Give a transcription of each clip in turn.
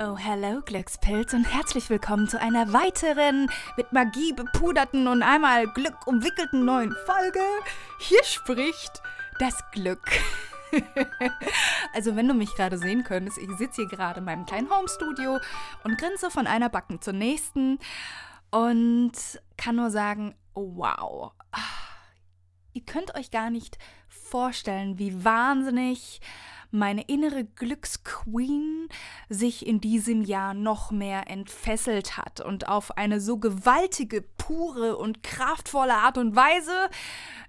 Oh, hello Glückspilz und herzlich willkommen zu einer weiteren, mit Magie bepuderten und einmal Glück umwickelten neuen Folge. Hier spricht das Glück. also, wenn du mich gerade sehen könntest, ich sitze hier gerade in meinem kleinen Homestudio und grinse von einer Backen zur nächsten und kann nur sagen, wow. Ihr könnt euch gar nicht vorstellen, wie wahnsinnig meine innere Glücksqueen sich in diesem Jahr noch mehr entfesselt hat und auf eine so gewaltige, pure und kraftvolle Art und Weise,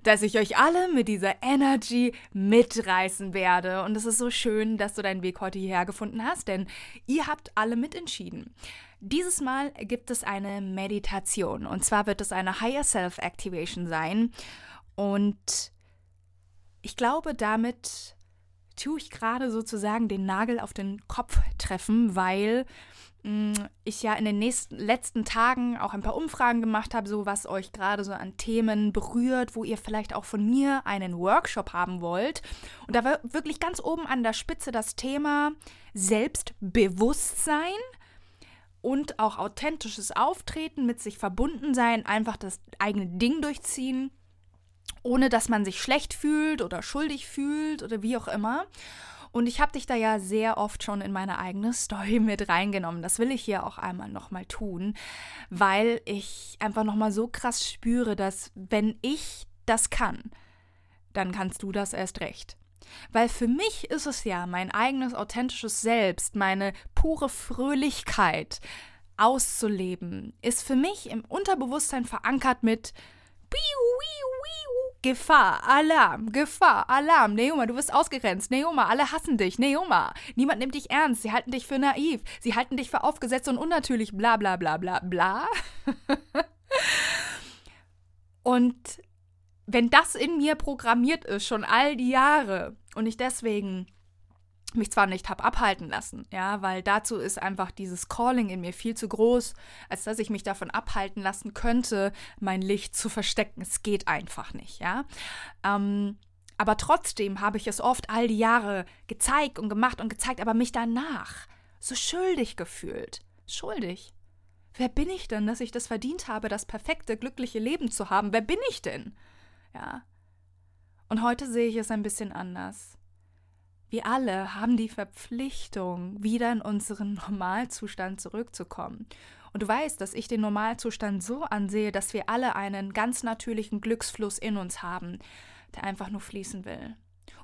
dass ich euch alle mit dieser Energy mitreißen werde. Und es ist so schön, dass du deinen Weg heute hierher gefunden hast, denn ihr habt alle mitentschieden. Dieses Mal gibt es eine Meditation und zwar wird es eine Higher Self Activation sein und ich glaube, damit tue ich gerade sozusagen den Nagel auf den Kopf treffen, weil mm, ich ja in den nächsten letzten Tagen auch ein paar Umfragen gemacht habe, so was euch gerade so an Themen berührt, wo ihr vielleicht auch von mir einen Workshop haben wollt. Und da war wirklich ganz oben an der Spitze das Thema Selbstbewusstsein und auch authentisches Auftreten, mit sich verbunden sein, einfach das eigene Ding durchziehen ohne dass man sich schlecht fühlt oder schuldig fühlt oder wie auch immer. Und ich habe dich da ja sehr oft schon in meine eigene Story mit reingenommen. Das will ich hier auch einmal nochmal tun, weil ich einfach nochmal so krass spüre, dass wenn ich das kann, dann kannst du das erst recht. Weil für mich ist es ja mein eigenes authentisches Selbst, meine pure Fröhlichkeit auszuleben, ist für mich im Unterbewusstsein verankert mit Gefahr, Alarm, Gefahr, Alarm. Neoma, du wirst ausgegrenzt. Neoma, alle hassen dich. Neoma, niemand nimmt dich ernst. Sie halten dich für naiv. Sie halten dich für aufgesetzt und unnatürlich. Bla, bla, bla, bla, bla. und wenn das in mir programmiert ist, schon all die Jahre, und ich deswegen mich zwar nicht habe abhalten lassen, ja, weil dazu ist einfach dieses Calling in mir viel zu groß, als dass ich mich davon abhalten lassen könnte, mein Licht zu verstecken. Es geht einfach nicht, ja. Ähm, aber trotzdem habe ich es oft all die Jahre gezeigt und gemacht und gezeigt, aber mich danach so schuldig gefühlt. Schuldig. Wer bin ich denn, dass ich das verdient habe, das perfekte, glückliche Leben zu haben? Wer bin ich denn? Ja. Und heute sehe ich es ein bisschen anders. Wir alle haben die Verpflichtung, wieder in unseren Normalzustand zurückzukommen. Und du weißt, dass ich den Normalzustand so ansehe, dass wir alle einen ganz natürlichen Glücksfluss in uns haben, der einfach nur fließen will.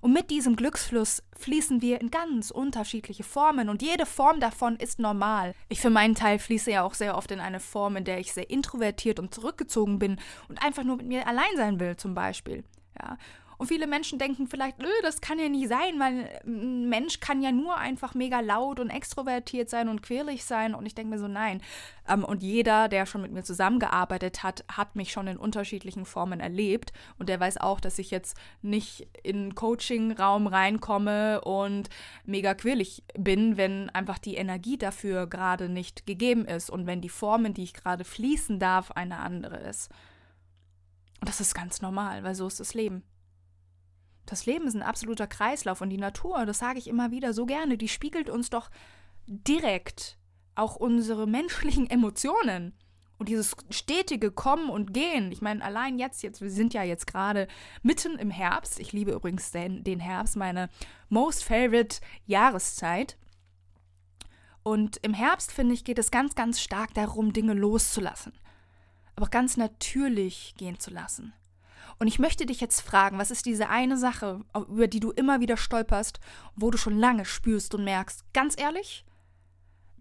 Und mit diesem Glücksfluss fließen wir in ganz unterschiedliche Formen und jede Form davon ist normal. Ich für meinen Teil fließe ja auch sehr oft in eine Form, in der ich sehr introvertiert und zurückgezogen bin und einfach nur mit mir allein sein will, zum Beispiel. Ja. Und viele Menschen denken vielleicht, das kann ja nicht sein, weil ein Mensch kann ja nur einfach mega laut und extrovertiert sein und quirlig sein. Und ich denke mir so, nein. Ähm, und jeder, der schon mit mir zusammengearbeitet hat, hat mich schon in unterschiedlichen Formen erlebt. Und der weiß auch, dass ich jetzt nicht in den Coaching-Raum reinkomme und mega quirlig bin, wenn einfach die Energie dafür gerade nicht gegeben ist und wenn die Formen, die ich gerade fließen darf, eine andere ist. Und das ist ganz normal, weil so ist das Leben. Das Leben ist ein absoluter Kreislauf und die Natur, das sage ich immer wieder so gerne, die spiegelt uns doch direkt auch unsere menschlichen Emotionen. Und dieses stetige Kommen und Gehen, ich meine, allein jetzt, jetzt, wir sind ja jetzt gerade mitten im Herbst. Ich liebe übrigens den, den Herbst, meine most favorite Jahreszeit. Und im Herbst, finde ich, geht es ganz, ganz stark darum, Dinge loszulassen. Aber ganz natürlich gehen zu lassen. Und ich möchte dich jetzt fragen, was ist diese eine Sache, über die du immer wieder stolperst, wo du schon lange spürst und merkst, ganz ehrlich,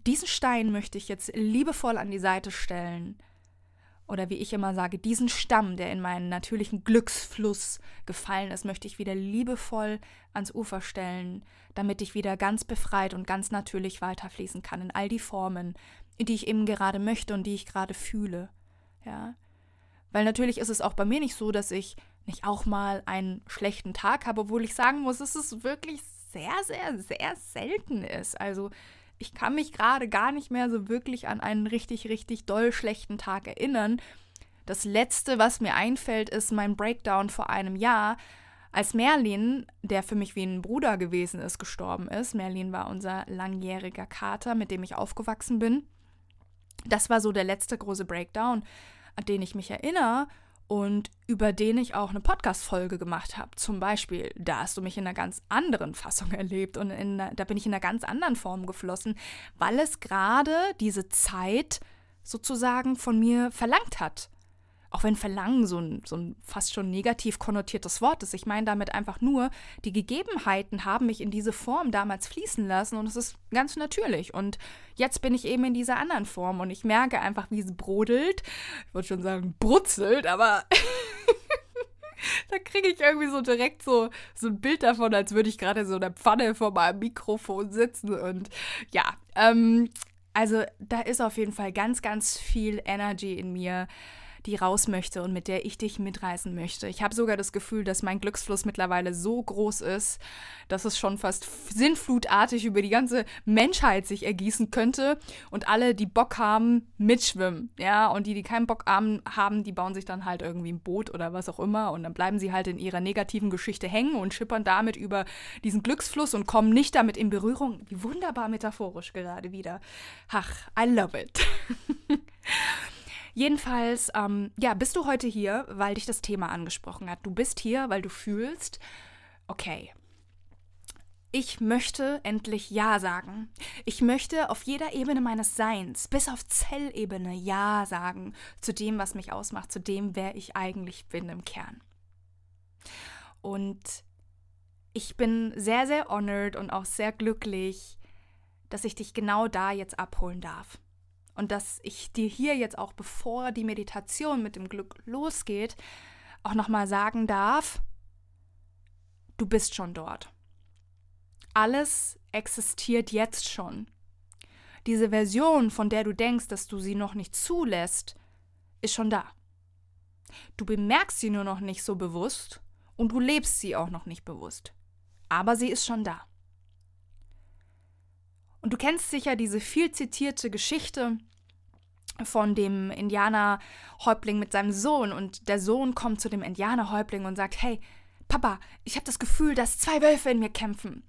diesen Stein möchte ich jetzt liebevoll an die Seite stellen. Oder wie ich immer sage, diesen Stamm, der in meinen natürlichen Glücksfluss gefallen ist, möchte ich wieder liebevoll ans Ufer stellen, damit ich wieder ganz befreit und ganz natürlich weiterfließen kann in all die Formen, die ich eben gerade möchte und die ich gerade fühle. Ja. Weil natürlich ist es auch bei mir nicht so, dass ich nicht auch mal einen schlechten Tag habe, obwohl ich sagen muss, dass es wirklich sehr, sehr, sehr selten ist. Also ich kann mich gerade gar nicht mehr so wirklich an einen richtig, richtig doll schlechten Tag erinnern. Das letzte, was mir einfällt, ist mein Breakdown vor einem Jahr, als Merlin, der für mich wie ein Bruder gewesen ist, gestorben ist. Merlin war unser langjähriger Kater, mit dem ich aufgewachsen bin. Das war so der letzte große Breakdown, an den ich mich erinnere und über den ich auch eine Podcast-Folge gemacht habe. Zum Beispiel, da hast du mich in einer ganz anderen Fassung erlebt und einer, da bin ich in einer ganz anderen Form geflossen, weil es gerade diese Zeit sozusagen von mir verlangt hat auch wenn Verlangen so ein, so ein fast schon negativ konnotiertes Wort ist. Ich meine damit einfach nur, die Gegebenheiten haben mich in diese Form damals fließen lassen und es ist ganz natürlich. Und jetzt bin ich eben in dieser anderen Form und ich merke einfach, wie es brodelt. Ich wollte schon sagen, brutzelt, aber da kriege ich irgendwie so direkt so, so ein Bild davon, als würde ich gerade so in der Pfanne vor meinem Mikrofon sitzen. Und ja, ähm, also da ist auf jeden Fall ganz, ganz viel Energy in mir die raus möchte und mit der ich dich mitreißen möchte. Ich habe sogar das Gefühl, dass mein Glücksfluss mittlerweile so groß ist, dass es schon fast sinnflutartig über die ganze Menschheit sich ergießen könnte und alle, die Bock haben, mitschwimmen. Ja, und die, die keinen Bock haben, die bauen sich dann halt irgendwie ein Boot oder was auch immer und dann bleiben sie halt in ihrer negativen Geschichte hängen und schippern damit über diesen Glücksfluss und kommen nicht damit in Berührung. Wie wunderbar metaphorisch gerade wieder. Ach, I love it. Jedenfalls, ähm, ja, bist du heute hier, weil dich das Thema angesprochen hat. Du bist hier, weil du fühlst, okay, ich möchte endlich Ja sagen. Ich möchte auf jeder Ebene meines Seins, bis auf Zellebene, Ja sagen zu dem, was mich ausmacht, zu dem, wer ich eigentlich bin im Kern. Und ich bin sehr, sehr honored und auch sehr glücklich, dass ich dich genau da jetzt abholen darf und dass ich dir hier jetzt auch, bevor die Meditation mit dem Glück losgeht, auch nochmal sagen darf, du bist schon dort. Alles existiert jetzt schon. Diese Version, von der du denkst, dass du sie noch nicht zulässt, ist schon da. Du bemerkst sie nur noch nicht so bewusst und du lebst sie auch noch nicht bewusst. Aber sie ist schon da. Und du kennst sicher diese viel zitierte Geschichte von dem Indianerhäuptling mit seinem Sohn und der Sohn kommt zu dem Indianerhäuptling und sagt, hey, Papa, ich habe das Gefühl, dass zwei Wölfe in mir kämpfen.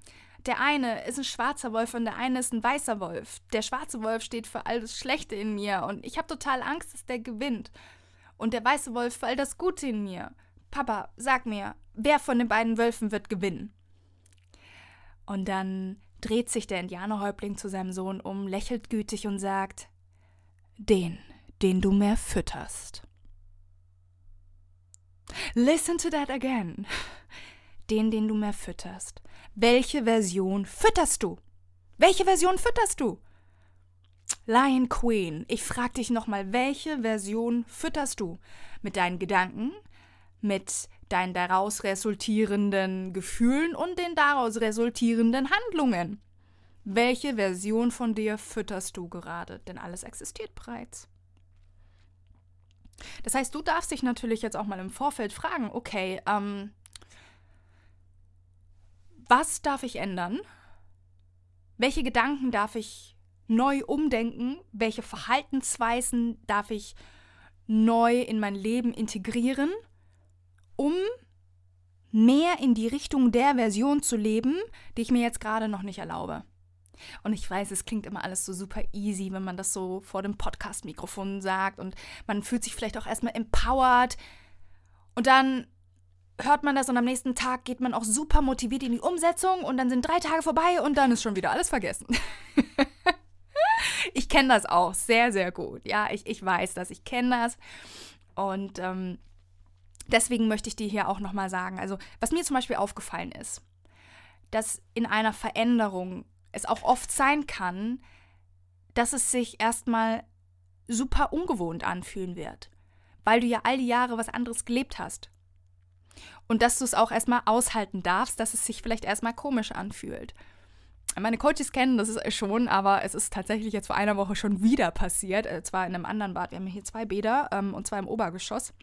Der eine ist ein schwarzer Wolf und der eine ist ein weißer Wolf. Der schwarze Wolf steht für all das Schlechte in mir und ich habe total Angst, dass der gewinnt. Und der weiße Wolf für all das Gute in mir. Papa, sag mir, wer von den beiden Wölfen wird gewinnen? Und dann dreht sich der Indianerhäuptling zu seinem Sohn um, lächelt gütig und sagt, den, den du mehr fütterst. Listen to that again. Den, den du mehr fütterst. Welche Version fütterst du? Welche Version fütterst du? Lion Queen, ich frag dich nochmal, welche Version fütterst du? Mit deinen Gedanken, mit deinen daraus resultierenden Gefühlen und den daraus resultierenden Handlungen. Welche Version von dir fütterst du gerade? Denn alles existiert bereits. Das heißt, du darfst dich natürlich jetzt auch mal im Vorfeld fragen, okay, ähm, was darf ich ändern? Welche Gedanken darf ich neu umdenken? Welche Verhaltensweisen darf ich neu in mein Leben integrieren, um mehr in die Richtung der Version zu leben, die ich mir jetzt gerade noch nicht erlaube? Und ich weiß, es klingt immer alles so super easy, wenn man das so vor dem Podcast-Mikrofon sagt und man fühlt sich vielleicht auch erstmal empowered. Und dann hört man das und am nächsten Tag geht man auch super motiviert in die Umsetzung und dann sind drei Tage vorbei und dann ist schon wieder alles vergessen. ich kenne das auch sehr, sehr gut. Ja, ich, ich weiß das, ich kenne das. Und ähm, deswegen möchte ich dir hier auch nochmal sagen, also was mir zum Beispiel aufgefallen ist, dass in einer Veränderung es auch oft sein kann, dass es sich erstmal super ungewohnt anfühlen wird, weil du ja all die Jahre was anderes gelebt hast. Und dass du es auch erstmal aushalten darfst, dass es sich vielleicht erstmal komisch anfühlt. Meine Coaches kennen das schon, aber es ist tatsächlich jetzt vor einer Woche schon wieder passiert. Äh, zwar in einem anderen Bad. Wir haben hier zwei Bäder ähm, und zwar im Obergeschoss.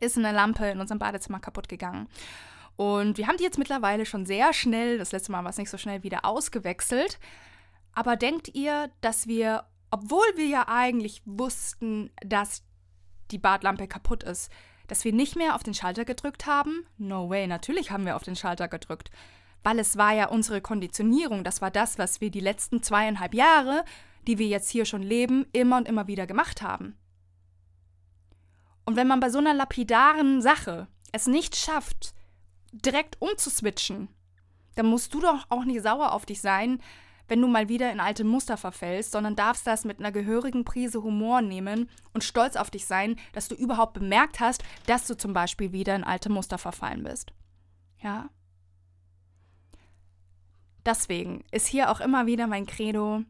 ist eine Lampe in unserem Badezimmer kaputt gegangen. Und wir haben die jetzt mittlerweile schon sehr schnell, das letzte Mal war es nicht so schnell, wieder ausgewechselt. Aber denkt ihr, dass wir, obwohl wir ja eigentlich wussten, dass die Badlampe kaputt ist, dass wir nicht mehr auf den Schalter gedrückt haben? No way, natürlich haben wir auf den Schalter gedrückt. Weil es war ja unsere Konditionierung, das war das, was wir die letzten zweieinhalb Jahre, die wir jetzt hier schon leben, immer und immer wieder gemacht haben. Und wenn man bei so einer lapidaren Sache es nicht schafft, direkt umzuswitchen, dann musst du doch auch nicht sauer auf dich sein, wenn du mal wieder in alte Muster verfällst, sondern darfst das mit einer gehörigen Prise Humor nehmen und stolz auf dich sein, dass du überhaupt bemerkt hast, dass du zum Beispiel wieder in alte Muster verfallen bist. Ja? Deswegen ist hier auch immer wieder mein Credo,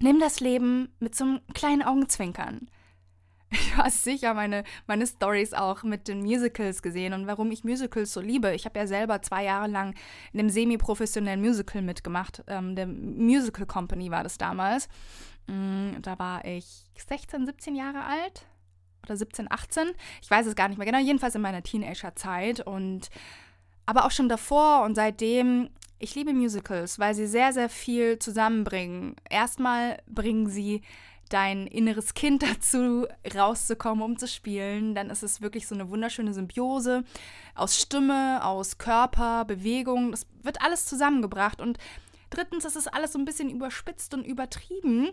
nimm das Leben mit so einem kleinen Augenzwinkern. Du hast sicher meine, meine Stories auch mit den Musicals gesehen und warum ich Musicals so liebe. Ich habe ja selber zwei Jahre lang in einem semi-professionellen Musical mitgemacht. Ähm, der Musical Company war das damals. Mm, da war ich 16, 17 Jahre alt oder 17, 18. Ich weiß es gar nicht mehr genau. Jedenfalls in meiner Teenagerzeit und aber auch schon davor und seitdem ich liebe Musicals, weil sie sehr, sehr viel zusammenbringen. Erstmal bringen sie dein inneres Kind dazu, rauszukommen, um zu spielen. Dann ist es wirklich so eine wunderschöne Symbiose aus Stimme, aus Körper, Bewegung. Das wird alles zusammengebracht. Und drittens ist es alles so ein bisschen überspitzt und übertrieben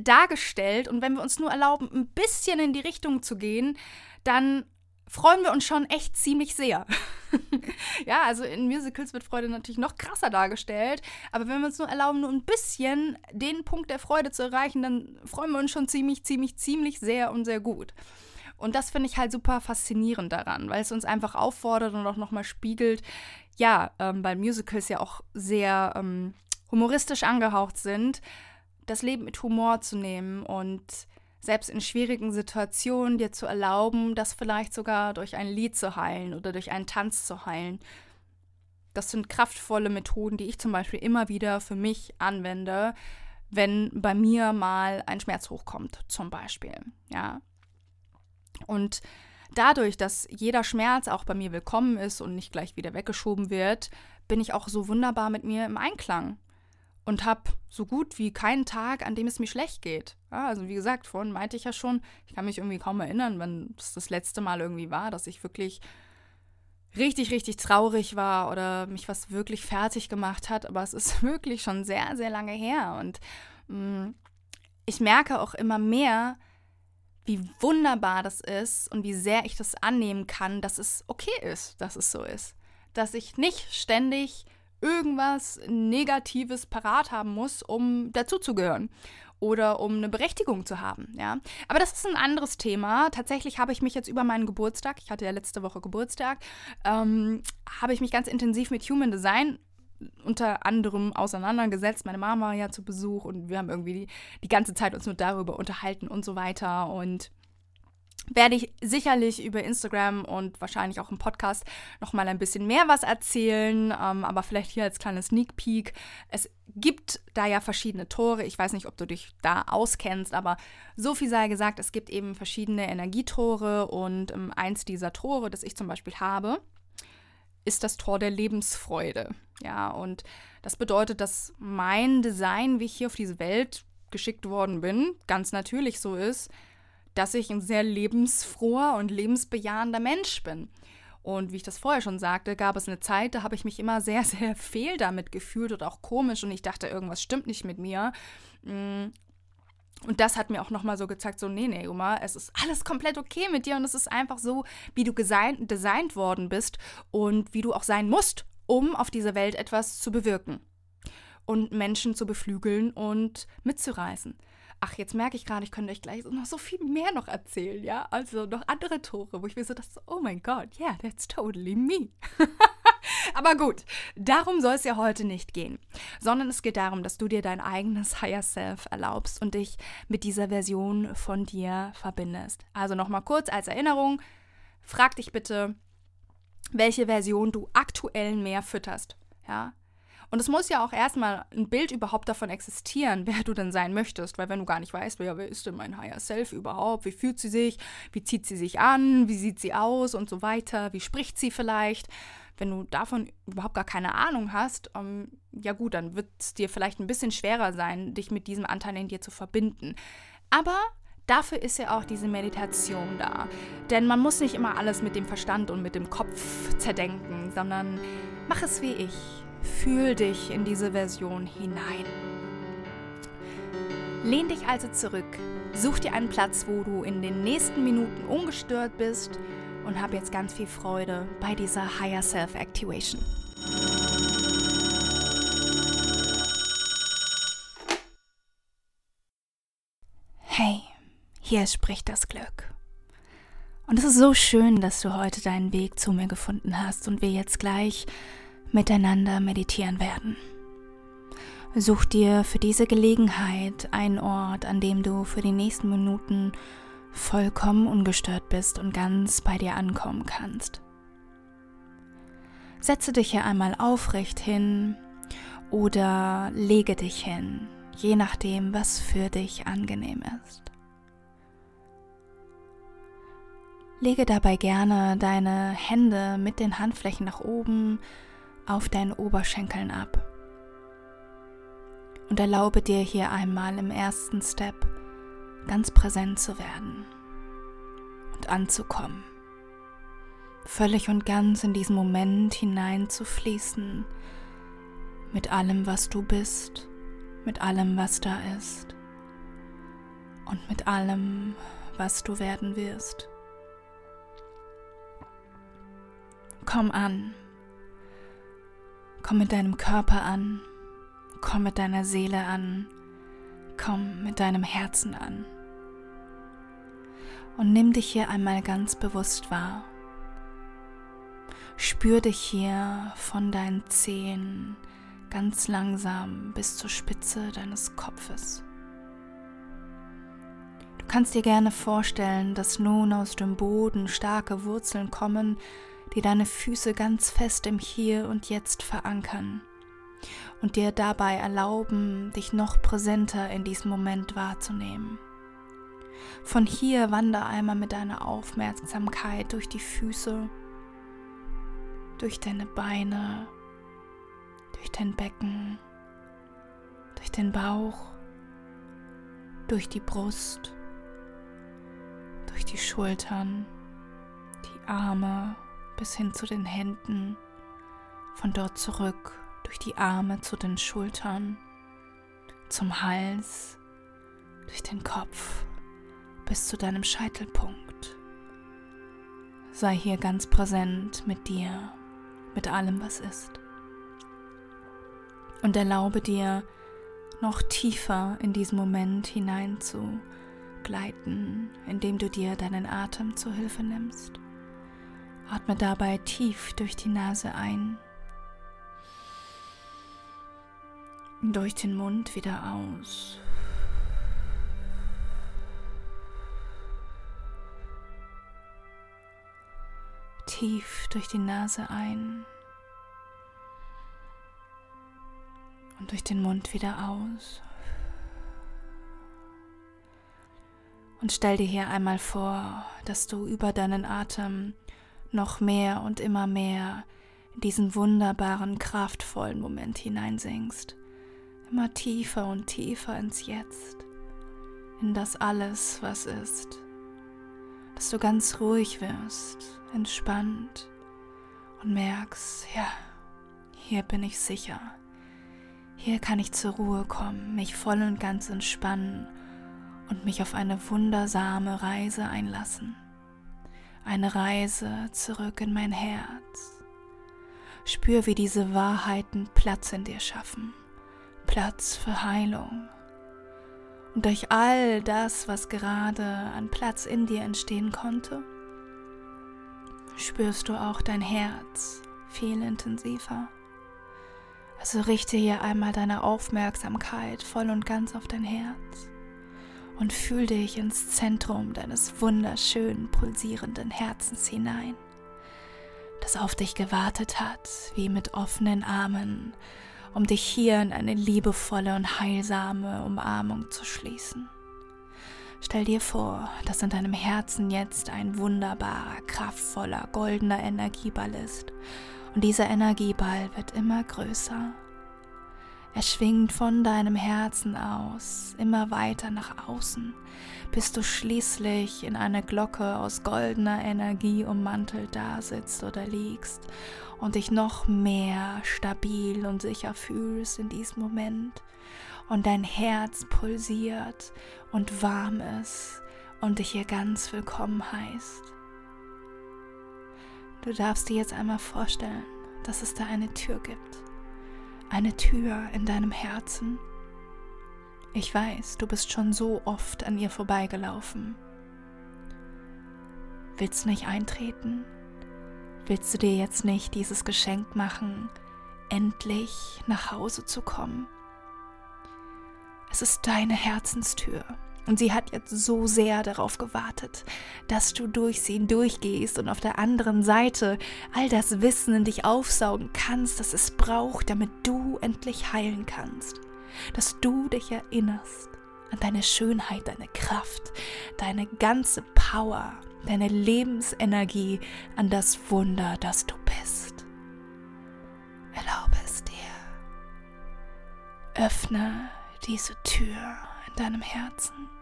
dargestellt. Und wenn wir uns nur erlauben, ein bisschen in die Richtung zu gehen, dann freuen wir uns schon echt ziemlich sehr. ja, also in Musicals wird Freude natürlich noch krasser dargestellt, aber wenn wir uns nur erlauben, nur ein bisschen den Punkt der Freude zu erreichen, dann freuen wir uns schon ziemlich, ziemlich, ziemlich sehr und sehr gut. Und das finde ich halt super faszinierend daran, weil es uns einfach auffordert und auch nochmal spiegelt, ja, ähm, weil Musicals ja auch sehr ähm, humoristisch angehaucht sind, das Leben mit Humor zu nehmen und selbst in schwierigen Situationen dir zu erlauben, das vielleicht sogar durch ein Lied zu heilen oder durch einen Tanz zu heilen. Das sind kraftvolle Methoden, die ich zum Beispiel immer wieder für mich anwende, wenn bei mir mal ein Schmerz hochkommt, zum Beispiel. Ja. Und dadurch, dass jeder Schmerz auch bei mir willkommen ist und nicht gleich wieder weggeschoben wird, bin ich auch so wunderbar mit mir im Einklang und habe so gut wie keinen Tag, an dem es mir schlecht geht. Ja, also wie gesagt, vorhin meinte ich ja schon, ich kann mich irgendwie kaum erinnern, wenn es das letzte Mal irgendwie war, dass ich wirklich richtig, richtig traurig war oder mich was wirklich fertig gemacht hat. Aber es ist wirklich schon sehr, sehr lange her. Und mh, mm, ich merke auch immer mehr, wie wunderbar das ist und wie sehr ich das annehmen kann, dass es okay ist, dass es so ist. Dass ich nicht ständig irgendwas Negatives parat haben muss, um dazuzugehören oder um eine Berechtigung zu haben, ja. Aber das ist ein anderes Thema. Tatsächlich habe ich mich jetzt über meinen Geburtstag, ich hatte ja letzte Woche Geburtstag, ähm, habe ich mich ganz intensiv mit Human Design unter anderem auseinandergesetzt. Meine Mama war ja zu Besuch und wir haben irgendwie die, die ganze Zeit uns nur darüber unterhalten und so weiter und werde ich sicherlich über Instagram und wahrscheinlich auch im Podcast noch mal ein bisschen mehr was erzählen, ähm, aber vielleicht hier als kleines Sneak Peek. Es gibt da ja verschiedene Tore. Ich weiß nicht, ob du dich da auskennst, aber so viel sei gesagt, es gibt eben verschiedene Energietore und ähm, eins dieser Tore, das ich zum Beispiel habe, ist das Tor der Lebensfreude. Ja, und das bedeutet, dass mein Design, wie ich hier auf diese Welt geschickt worden bin, ganz natürlich so ist, dass ich ein sehr lebensfroher und lebensbejahender Mensch bin. Und wie ich das vorher schon sagte, gab es eine Zeit, da habe ich mich immer sehr, sehr fehl damit gefühlt und auch komisch und ich dachte, irgendwas stimmt nicht mit mir. Mm. Und das hat mir auch nochmal so gezeigt, so, nee, nee, Oma, es ist alles komplett okay mit dir und es ist einfach so, wie du designt worden bist und wie du auch sein musst, um auf dieser Welt etwas zu bewirken und Menschen zu beflügeln und mitzureißen. Ach, jetzt merke ich gerade, ich könnte euch gleich noch so viel mehr noch erzählen, ja? Also noch andere Tore, wo ich mir so dachte, oh mein Gott, yeah, that's totally me. Aber gut, darum soll es ja heute nicht gehen, sondern es geht darum, dass du dir dein eigenes Higher Self erlaubst und dich mit dieser Version von dir verbindest. Also nochmal kurz als Erinnerung, frag dich bitte, welche Version du aktuell mehr fütterst, ja? Und es muss ja auch erstmal ein Bild überhaupt davon existieren, wer du denn sein möchtest. Weil wenn du gar nicht weißt, wer, wer ist denn mein Higher Self überhaupt, wie fühlt sie sich, wie zieht sie sich an, wie sieht sie aus und so weiter, wie spricht sie vielleicht, wenn du davon überhaupt gar keine Ahnung hast, ähm, ja gut, dann wird es dir vielleicht ein bisschen schwerer sein, dich mit diesem Anteil in dir zu verbinden. Aber dafür ist ja auch diese Meditation da. Denn man muss nicht immer alles mit dem Verstand und mit dem Kopf zerdenken, sondern mach es wie ich. Fühl dich in diese Version hinein. Lehn dich also zurück, such dir einen Platz, wo du in den nächsten Minuten ungestört bist und hab jetzt ganz viel Freude bei dieser Higher Self Activation. Hey, hier spricht das Glück. Und es ist so schön, dass du heute deinen Weg zu mir gefunden hast und wir jetzt gleich miteinander meditieren werden. Such dir für diese Gelegenheit einen Ort, an dem du für die nächsten Minuten vollkommen ungestört bist und ganz bei dir ankommen kannst. Setze dich hier einmal aufrecht hin oder lege dich hin, je nachdem, was für dich angenehm ist. Lege dabei gerne deine Hände mit den Handflächen nach oben auf deinen Oberschenkeln ab. Und erlaube dir hier einmal im ersten Step ganz präsent zu werden und anzukommen. Völlig und ganz in diesen Moment hineinzufließen mit allem, was du bist, mit allem, was da ist und mit allem, was du werden wirst. Komm an, komm mit deinem Körper an, komm mit deiner Seele an, komm mit deinem Herzen an und nimm dich hier einmal ganz bewusst wahr. Spür dich hier von deinen Zehen ganz langsam bis zur Spitze deines Kopfes. Du kannst dir gerne vorstellen, dass nun aus dem Boden starke Wurzeln kommen, die deine Füße ganz fest im Hier und Jetzt verankern und dir dabei erlauben, dich noch präsenter in diesem Moment wahrzunehmen. Von hier wander einmal mit deiner Aufmerksamkeit durch die Füße, durch deine Beine, durch dein Becken, durch den Bauch, durch die Brust, durch die Schultern, die Arme bis hin zu den Händen, von dort zurück durch die Arme zu den Schultern, zum Hals, durch den Kopf bis zu deinem Scheitelpunkt. Sei hier ganz präsent mit dir, mit allem, was ist. Und erlaube dir, noch tiefer in diesen Moment hinein zu gleiten, indem du dir deinen Atem zu Hilfe nimmst. Atme dabei tief durch die Nase ein, durch den Mund wieder aus. tief durch die Nase ein und durch den Mund wieder aus. Und stell dir hier einmal vor, dass du über deinen Atem noch mehr und immer mehr in diesen wunderbaren, kraftvollen Moment hineinsinkst. Immer tiefer und tiefer ins Jetzt, in das alles, was ist. Dass du ganz ruhig wirst entspannt und merkst, ja, hier bin ich sicher. Hier kann ich zur Ruhe kommen, mich voll und ganz entspannen und mich auf eine wundersame Reise einlassen. Eine Reise zurück in mein Herz. Spür, wie diese Wahrheiten Platz in dir schaffen. Platz für Heilung. Und durch all das, was gerade an Platz in dir entstehen konnte, spürst du auch dein Herz viel intensiver. Also richte hier einmal deine Aufmerksamkeit voll und ganz auf dein Herz und fühl dich ins Zentrum deines wunderschönen, pulsierenden Herzens hinein, das auf dich gewartet hat, wie mit offenen Armen um dich hier in eine liebevolle und heilsame Umarmung zu schließen. Stell dir vor, dass in deinem Herzen jetzt ein wunderbarer, kraftvoller, goldener Energieball ist. Und dieser Energieball wird immer größer. Er schwingt von deinem Herzen aus immer weiter nach außen, bis du schließlich in einer Glocke aus goldener Energie ummantelt dasitzt oder liegst und dich noch mehr stabil und sicher fühlst in diesem Moment und dein Herz pulsiert und warm ist und dich hier ganz willkommen heißt. Du darfst dir jetzt einmal vorstellen, dass es da eine Tür gibt. Eine Tür in deinem Herzen. Ich weiß, du bist schon so oft an ihr vorbeigelaufen. Willst du nicht eintreten? Willst du dir jetzt nicht dieses Geschenk machen, endlich nach Hause zu kommen? Es ist deine Herzenstür. Und sie hat jetzt so sehr darauf gewartet, dass du durch sie durchgehst und auf der anderen Seite all das Wissen in dich aufsaugen kannst, das es braucht, damit du endlich heilen kannst. Dass du dich erinnerst an deine Schönheit, deine Kraft, deine ganze Power, deine Lebensenergie, an das Wunder, das du bist. Erlaube es dir. Öffne diese Tür in deinem Herzen.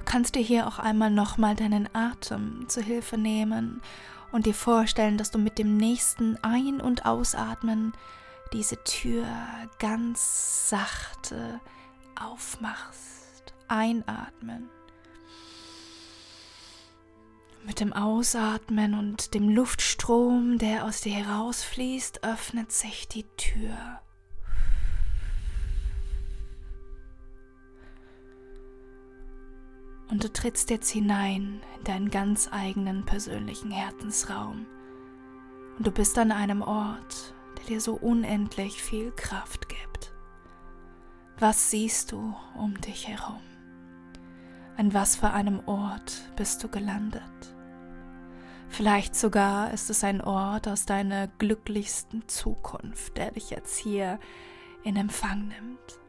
Du kannst dir hier auch einmal nochmal deinen Atem zu Hilfe nehmen und dir vorstellen, dass du mit dem nächsten Ein- und Ausatmen diese Tür ganz sachte aufmachst. Einatmen. Mit dem Ausatmen und dem Luftstrom, der aus dir herausfließt, öffnet sich die Tür und du trittst jetzt hinein in deinen ganz eigenen persönlichen Herzensraum. Und du bist an einem Ort, der dir so unendlich viel Kraft gibt. Was siehst du um dich herum? An was für einem Ort bist du gelandet? Vielleicht sogar ist es ein Ort aus deiner glücklichsten Zukunft, der dich jetzt hier in Empfang nimmt.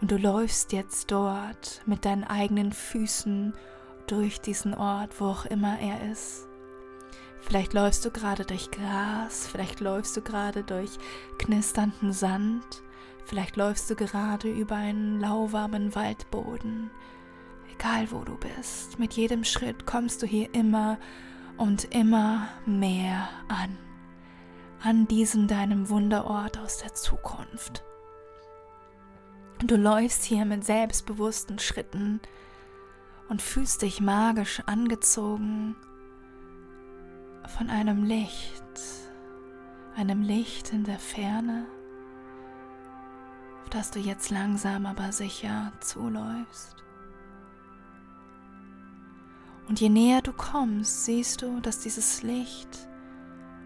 Und du läufst jetzt dort mit deinen eigenen Füßen durch diesen Ort, wo auch immer er ist. Vielleicht läufst du gerade durch Gras, vielleicht läufst du gerade durch knisternden Sand, vielleicht läufst du gerade über einen lauwarmen Waldboden. Egal wo du bist, mit jedem Schritt kommst du hier immer und immer mehr an. An diesem deinem Wunderort aus der Zukunft. Du läufst hier mit selbstbewussten Schritten und fühlst dich magisch angezogen von einem Licht, einem Licht in der Ferne, auf das du jetzt langsam aber sicher zuläufst. Und je näher du kommst, siehst du, dass dieses Licht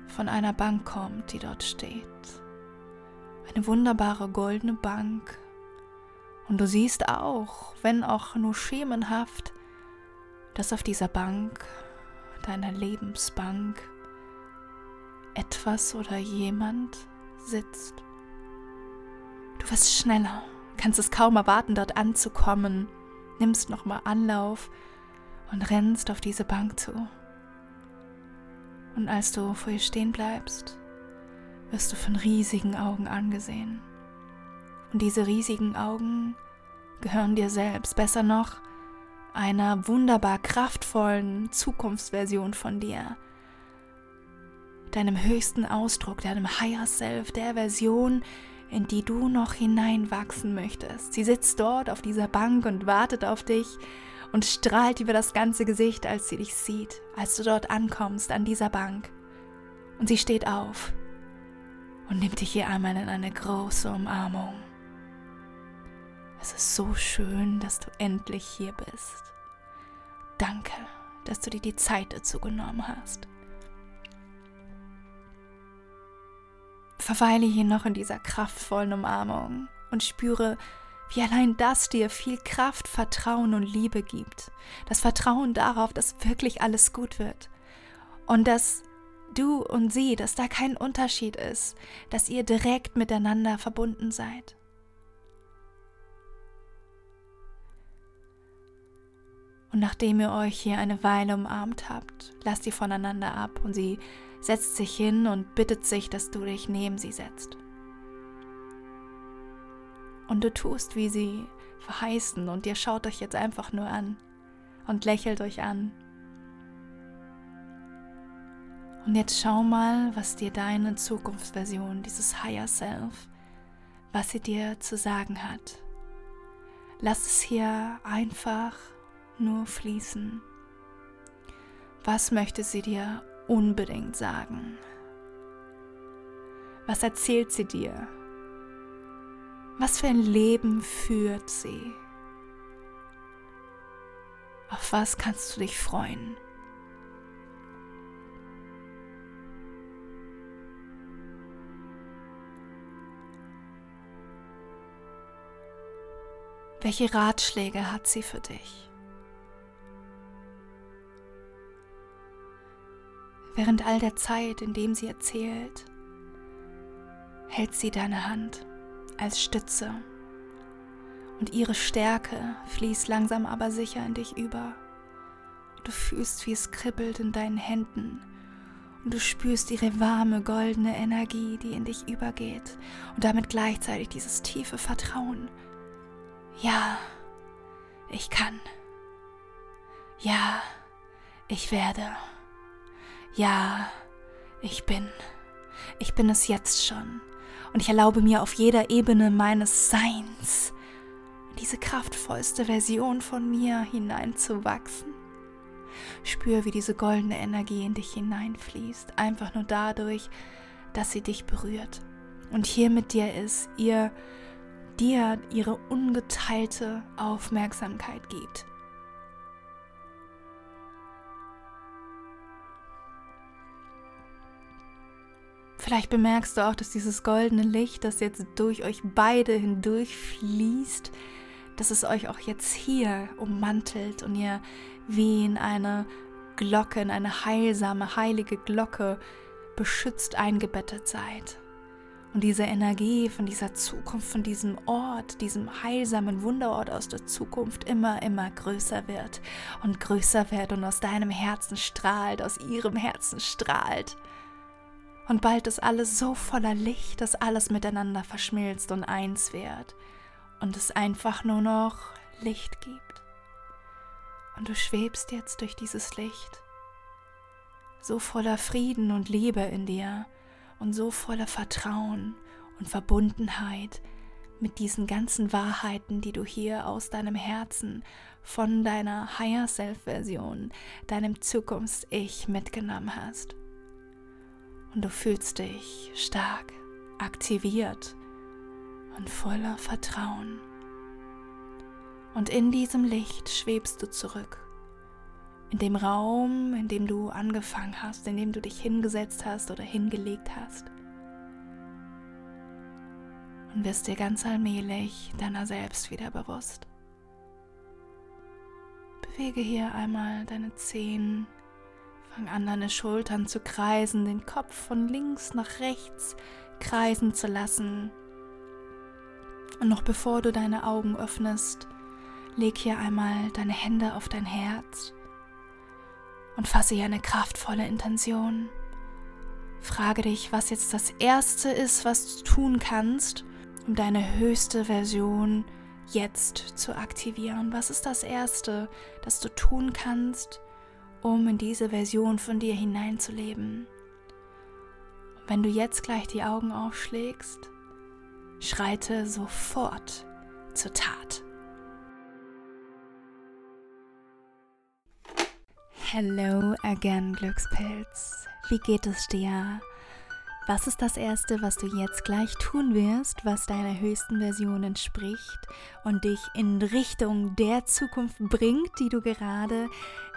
von einer Bank kommt, die dort steht. Eine wunderbare goldene Bank und du siehst auch, wenn auch nur schemenhaft, dass auf dieser Bank, deiner Lebensbank, etwas oder jemand sitzt. Du wirst schneller, kannst es kaum erwarten, dort anzukommen, nimmst nochmal Anlauf und rennst auf diese Bank zu. Und als du vor ihr stehen bleibst, wirst du von riesigen Augen angesehen. Und diese riesigen Augen gehören dir selbst, besser noch einer wunderbar kraftvollen Zukunftsversion von dir, deinem höchsten Ausdruck, deinem Higher Self, der Version, in die du noch hineinwachsen möchtest. Sie sitzt dort auf dieser Bank und wartet auf dich und strahlt über das ganze Gesicht, als sie dich sieht, als du dort ankommst an dieser Bank. Und sie steht auf und nimmt dich hier einmal in eine große Umarmung. Es ist so schön, dass du endlich hier bist. Danke, dass du dir die Zeit dazu genommen hast. Verweile hier noch in dieser kraftvollen Umarmung und spüre, wie allein das dir viel Kraft, Vertrauen und Liebe gibt. Das Vertrauen darauf, dass wirklich alles gut wird. Und dass du und sie, dass da kein Unterschied ist, dass ihr direkt miteinander verbunden seid. Und nachdem ihr euch hier eine Weile umarmt habt, lasst ihr voneinander ab und sie setzt sich hin und bittet sich, dass du dich neben sie setzt. Und du tust, wie sie verheißen und ihr schaut euch jetzt einfach nur an und lächelt euch an. Und jetzt schau mal, was dir deine Zukunftsversion, dieses Higher Self, was sie dir zu sagen hat. Lass es hier einfach nur fließen. Was möchte sie dir unbedingt sagen? Was erzählt sie dir? Was für ein Leben führt sie? Auf was kannst du dich freuen? Welche Ratschläge hat sie für dich? Während all der Zeit, in dem sie erzählt, hält sie deine Hand als Stütze und ihre Stärke fließt langsam aber sicher in dich über. Du fühlst, wie es kribbelt in deinen Händen und du spürst ihre warme, goldene Energie, die in dich übergeht und damit gleichzeitig dieses tiefe Vertrauen. Ja, ich kann. Ja, ich werde. Ja, ich bin. Ich bin es jetzt schon. Und ich erlaube mir auf jeder Ebene meines Seins in diese kraftvollste Version von mir hineinzuwachsen. Spür, wie diese goldene Energie in dich hineinfließt, einfach nur dadurch, dass sie dich berührt und hier mit dir ist, ihr dir ihre ungeteilte Aufmerksamkeit gibt. Vielleicht bemerkst du auch, dass dieses goldene Licht, das jetzt durch euch beide hindurch fließt, dass es euch auch jetzt hier ummantelt und ihr wie in eine Glocke, in eine heilsame, heilige Glocke beschützt eingebettet seid. Und diese Energie von dieser Zukunft, von diesem Ort, diesem heilsamen Wunderort aus der Zukunft immer, immer größer wird und größer wird und aus deinem Herzen strahlt, aus ihrem Herzen strahlt. Und bald ist alles so voller Licht, dass alles miteinander verschmilzt und eins wird. Und es einfach nur noch Licht gibt. Und du schwebst jetzt durch dieses Licht, so voller Frieden und Liebe in dir. Und so voller Vertrauen und Verbundenheit mit diesen ganzen Wahrheiten, die du hier aus deinem Herzen von deiner Higher Self-Version, deinem Zukunfts-Ich mitgenommen hast und du fühlst dich stark, aktiviert und voller Vertrauen. Und in diesem Licht schwebst du zurück. In dem Raum, in dem du angefangen hast, in dem du dich hingesetzt hast oder hingelegt hast. Und wirst dir ganz allmählich deiner selbst wieder bewusst. Bewege hier einmal deine Zehen Fang an, deine Schultern zu kreisen, den Kopf von links nach rechts kreisen zu lassen. Und noch bevor du deine Augen öffnest, leg hier einmal deine Hände auf dein Herz und fasse hier eine kraftvolle Intention. Frage dich, was jetzt das Erste ist, was du tun kannst, um deine höchste Version jetzt zu aktivieren. Was ist das Erste, das du tun kannst, um in diese Version von dir hineinzuleben. Und wenn du jetzt gleich die Augen aufschlägst, schreite sofort zur Tat. Hello again, Glückspilz. Wie geht es dir? Was ist das Erste, was du jetzt gleich tun wirst, was deiner höchsten Version entspricht und dich in Richtung der Zukunft bringt, die du gerade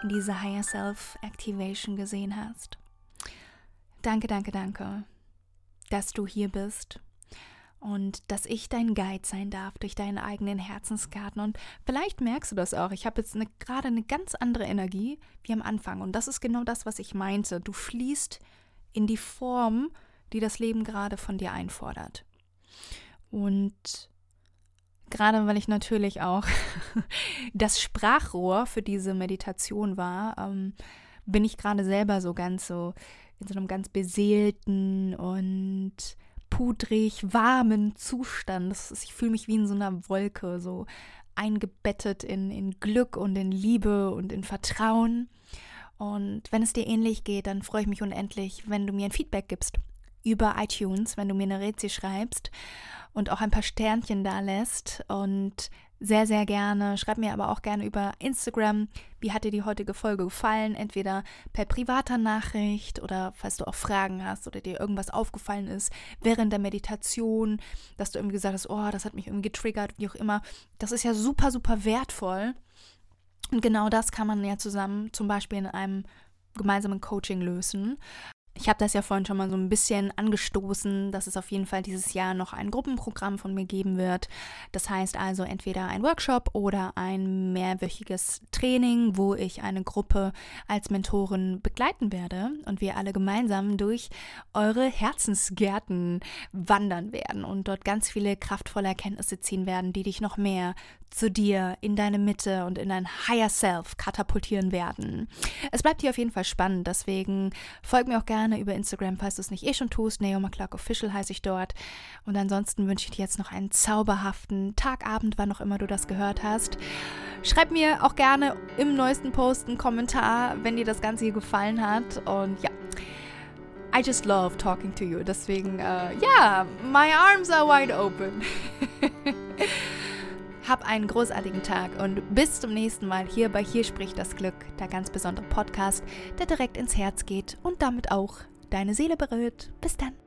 in dieser Higher Self Activation gesehen hast? Danke, danke, danke, dass du hier bist und dass ich dein Guide sein darf durch deinen eigenen Herzensgarten. Und vielleicht merkst du das auch. Ich habe jetzt eine, gerade eine ganz andere Energie wie am Anfang. Und das ist genau das, was ich meinte. Du fließt in die Form, die das Leben gerade von dir einfordert. Und gerade weil ich natürlich auch das Sprachrohr für diese Meditation war, ähm, bin ich gerade selber so ganz so in so einem ganz beseelten und pudrig warmen Zustand. Ist, ich fühle mich wie in so einer Wolke, so eingebettet in, in Glück und in Liebe und in Vertrauen. Und wenn es dir ähnlich geht, dann freue ich mich unendlich, wenn du mir ein Feedback gibst über iTunes, wenn du mir eine Rätsel schreibst und auch ein paar Sternchen da lässt und sehr, sehr gerne. Schreib mir aber auch gerne über Instagram, wie hat dir die heutige Folge gefallen? Entweder per privater Nachricht oder falls du auch Fragen hast oder dir irgendwas aufgefallen ist während der Meditation, dass du irgendwie gesagt hast, oh, das hat mich irgendwie getriggert, wie auch immer. Das ist ja super, super wertvoll. Und genau das kann man ja zusammen zum Beispiel in einem gemeinsamen Coaching lösen. Ich habe das ja vorhin schon mal so ein bisschen angestoßen, dass es auf jeden Fall dieses Jahr noch ein Gruppenprogramm von mir geben wird. Das heißt also entweder ein Workshop oder ein mehrwöchiges Training, wo ich eine Gruppe als Mentorin begleiten werde und wir alle gemeinsam durch eure Herzensgärten wandern werden und dort ganz viele kraftvolle Erkenntnisse ziehen werden, die dich noch mehr zu dir, in deine Mitte und in dein Higher Self katapultieren werden. Es bleibt hier auf jeden Fall spannend, deswegen folg mir auch gerne über Instagram, falls du es nicht eh schon tust. Naoma Clark Official heiße ich dort. Und ansonsten wünsche ich dir jetzt noch einen zauberhaften Tagabend, wann auch immer du das gehört hast. Schreib mir auch gerne im neuesten Post einen Kommentar, wenn dir das Ganze hier gefallen hat. Und ja. I just love talking to you. Deswegen, äh, ja, my arms are wide open. Hab einen großartigen Tag und bis zum nächsten Mal hier bei Hier spricht das Glück, der ganz besondere Podcast, der direkt ins Herz geht und damit auch deine Seele berührt. Bis dann.